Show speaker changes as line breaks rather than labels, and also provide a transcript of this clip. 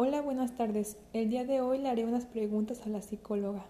Hola, buenas tardes. El día de hoy le haré unas preguntas a la psicóloga.